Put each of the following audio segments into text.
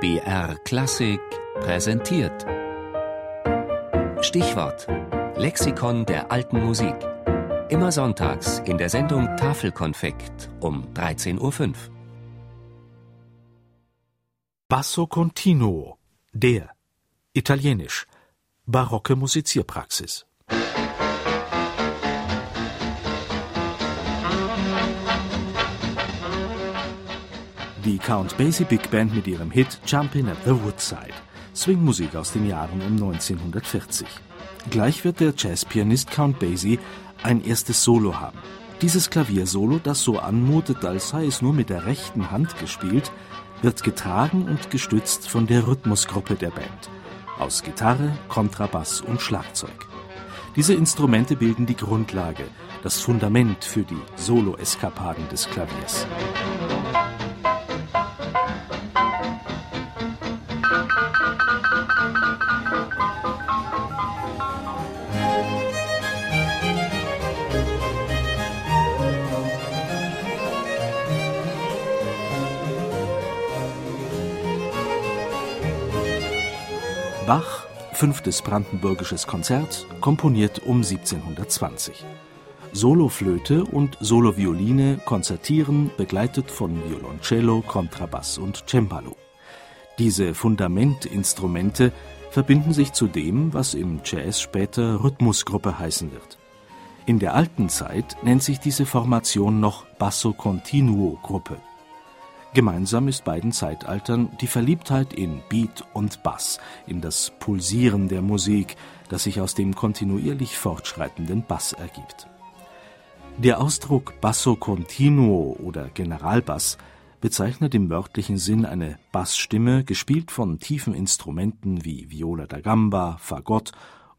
BR Klassik präsentiert. Stichwort: Lexikon der alten Musik. Immer sonntags in der Sendung Tafelkonfekt um 13.05 Uhr. Basso Continuo, der, italienisch, barocke Musizierpraxis. Die Count Basie Big Band mit ihrem Hit Jumpin' at the Woodside. Swingmusik aus den Jahren um 1940. Gleich wird der Jazzpianist Count Basie ein erstes Solo haben. Dieses Klaviersolo, das so anmutet, als sei es nur mit der rechten Hand gespielt, wird getragen und gestützt von der Rhythmusgruppe der Band. Aus Gitarre, Kontrabass und Schlagzeug. Diese Instrumente bilden die Grundlage, das Fundament für die Solo-Eskapaden des Klaviers. Bach, fünftes brandenburgisches Konzert, komponiert um 1720. Soloflöte und Solovioline konzertieren, begleitet von Violoncello, Kontrabass und Cembalo. Diese Fundamentinstrumente verbinden sich zu dem, was im Jazz später Rhythmusgruppe heißen wird. In der alten Zeit nennt sich diese Formation noch Basso Continuo Gruppe. Gemeinsam ist beiden Zeitaltern die Verliebtheit in Beat und Bass, in das Pulsieren der Musik, das sich aus dem kontinuierlich fortschreitenden Bass ergibt. Der Ausdruck Basso Continuo oder Generalbass bezeichnet im wörtlichen Sinn eine Bassstimme, gespielt von tiefen Instrumenten wie Viola da Gamba, Fagott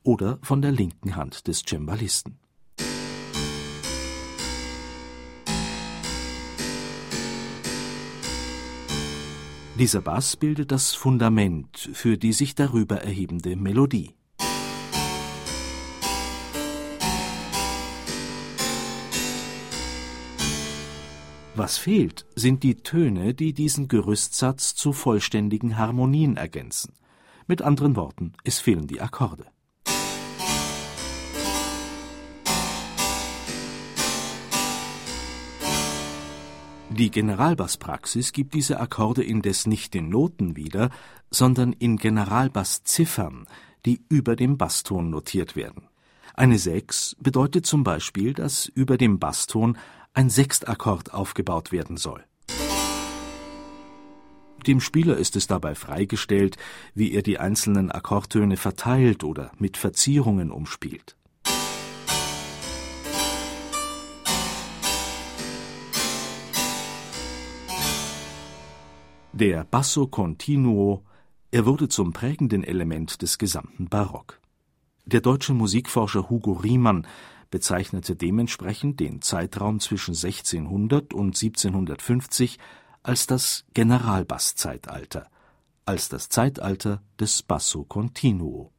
oder von der linken Hand des Cembalisten. Dieser Bass bildet das Fundament für die sich darüber erhebende Melodie. Was fehlt, sind die Töne, die diesen Gerüstsatz zu vollständigen Harmonien ergänzen. Mit anderen Worten, es fehlen die Akkorde. Die Generalbasspraxis gibt diese Akkorde indes nicht in Noten wieder, sondern in Generalbassziffern, die über dem Basston notiert werden. Eine Sechs bedeutet zum Beispiel, dass über dem Basston ein Sechstakkord aufgebaut werden soll. Dem Spieler ist es dabei freigestellt, wie er die einzelnen Akkordtöne verteilt oder mit Verzierungen umspielt. Der Basso Continuo, er wurde zum prägenden Element des gesamten Barock. Der deutsche Musikforscher Hugo Riemann bezeichnete dementsprechend den Zeitraum zwischen 1600 und 1750 als das Generalbasszeitalter, als das Zeitalter des Basso Continuo